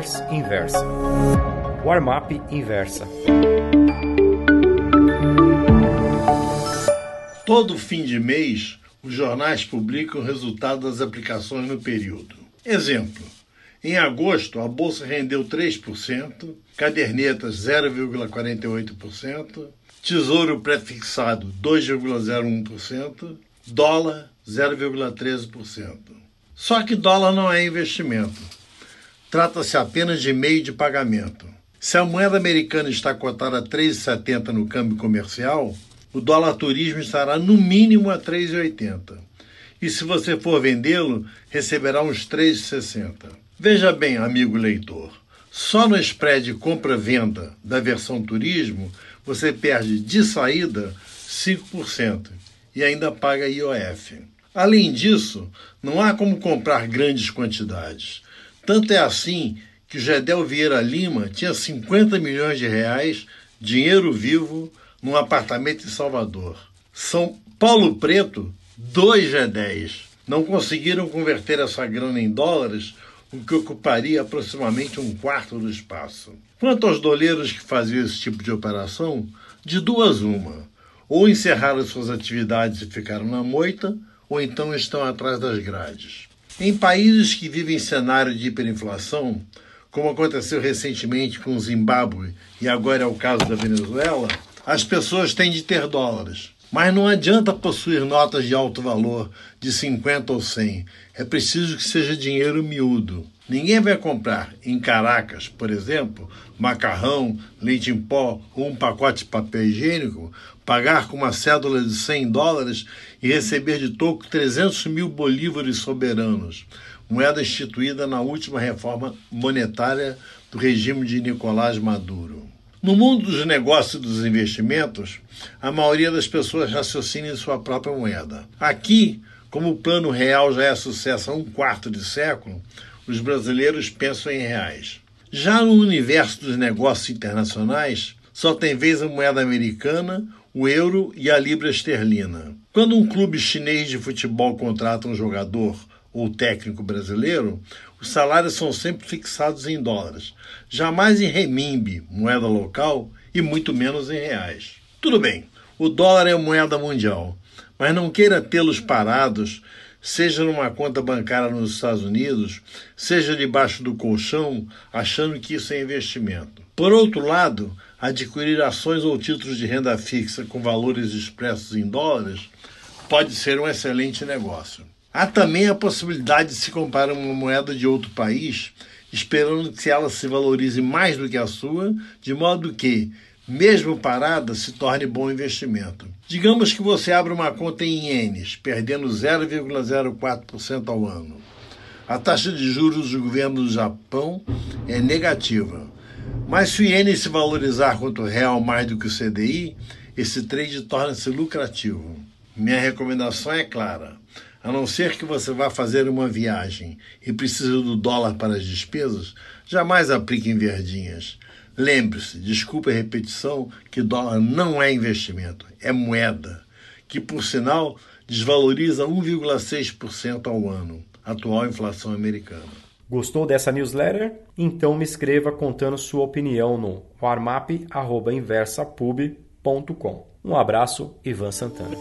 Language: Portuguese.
newsletters Inversa. Warmap Inversa. Todo fim de mês, os jornais publicam o resultado das aplicações no período. Exemplo: em agosto, a bolsa rendeu 3%, cadernetas 0,48%, tesouro prefixado 2,01%, dólar 0,13%. Só que dólar não é investimento. Trata-se apenas de meio de pagamento. Se a moeda americana está cotada a 3,70 no câmbio comercial, o dólar turismo estará no mínimo a 3,80. E se você for vendê-lo, receberá uns 3,60. Veja bem, amigo leitor, só no spread compra-venda da versão turismo você perde de saída 5% e ainda paga IOF. Além disso, não há como comprar grandes quantidades. Tanto é assim que o Gedel Vieira Lima tinha 50 milhões de reais, dinheiro vivo, num apartamento em Salvador. São Paulo Preto, dois G10. Não conseguiram converter essa grana em dólares, o que ocuparia aproximadamente um quarto do espaço. Quanto aos doleiros que faziam esse tipo de operação, de duas uma. Ou encerraram suas atividades e ficaram na moita, ou então estão atrás das grades. Em países que vivem cenário de hiperinflação, como aconteceu recentemente com o Zimbábue e agora é o caso da Venezuela, as pessoas têm de ter dólares. Mas não adianta possuir notas de alto valor, de 50 ou 100. É preciso que seja dinheiro miúdo. Ninguém vai comprar em Caracas, por exemplo, macarrão, leite em pó ou um pacote de papel higiênico, pagar com uma cédula de 100 dólares e receber de toco 300 mil bolívares soberanos, moeda instituída na última reforma monetária do regime de Nicolás Maduro. No mundo dos negócios e dos investimentos, a maioria das pessoas raciocina em sua própria moeda. Aqui, como o plano real já é sucesso há um quarto de século, os brasileiros pensam em reais. Já no universo dos negócios internacionais, só tem vez a moeda americana, o euro e a libra esterlina. Quando um clube chinês de futebol contrata um jogador ou técnico brasileiro, os salários são sempre fixados em dólares, jamais em renminbi, moeda local, e muito menos em reais. Tudo bem, o dólar é moeda mundial, mas não queira tê-los parados, seja numa conta bancária nos Estados Unidos, seja debaixo do colchão, achando que isso é investimento. Por outro lado, adquirir ações ou títulos de renda fixa com valores expressos em dólares pode ser um excelente negócio. Há também a possibilidade de se comprar uma moeda de outro país, esperando que ela se valorize mais do que a sua, de modo que, mesmo parada, se torne bom investimento. Digamos que você abre uma conta em ienes, perdendo 0,04% ao ano. A taxa de juros do governo do Japão é negativa. Mas se o iene se valorizar contra o real mais do que o CDI, esse trade torna-se lucrativo. Minha recomendação é clara a não ser que você vá fazer uma viagem e precise do dólar para as despesas, jamais aplique em verdinhas. Lembre-se, desculpe a repetição, que dólar não é investimento, é moeda, que por sinal desvaloriza 1,6% ao ano, atual inflação americana. Gostou dessa newsletter? Então me escreva contando sua opinião no warmap.inversapub.com. Um abraço, Ivan Santana.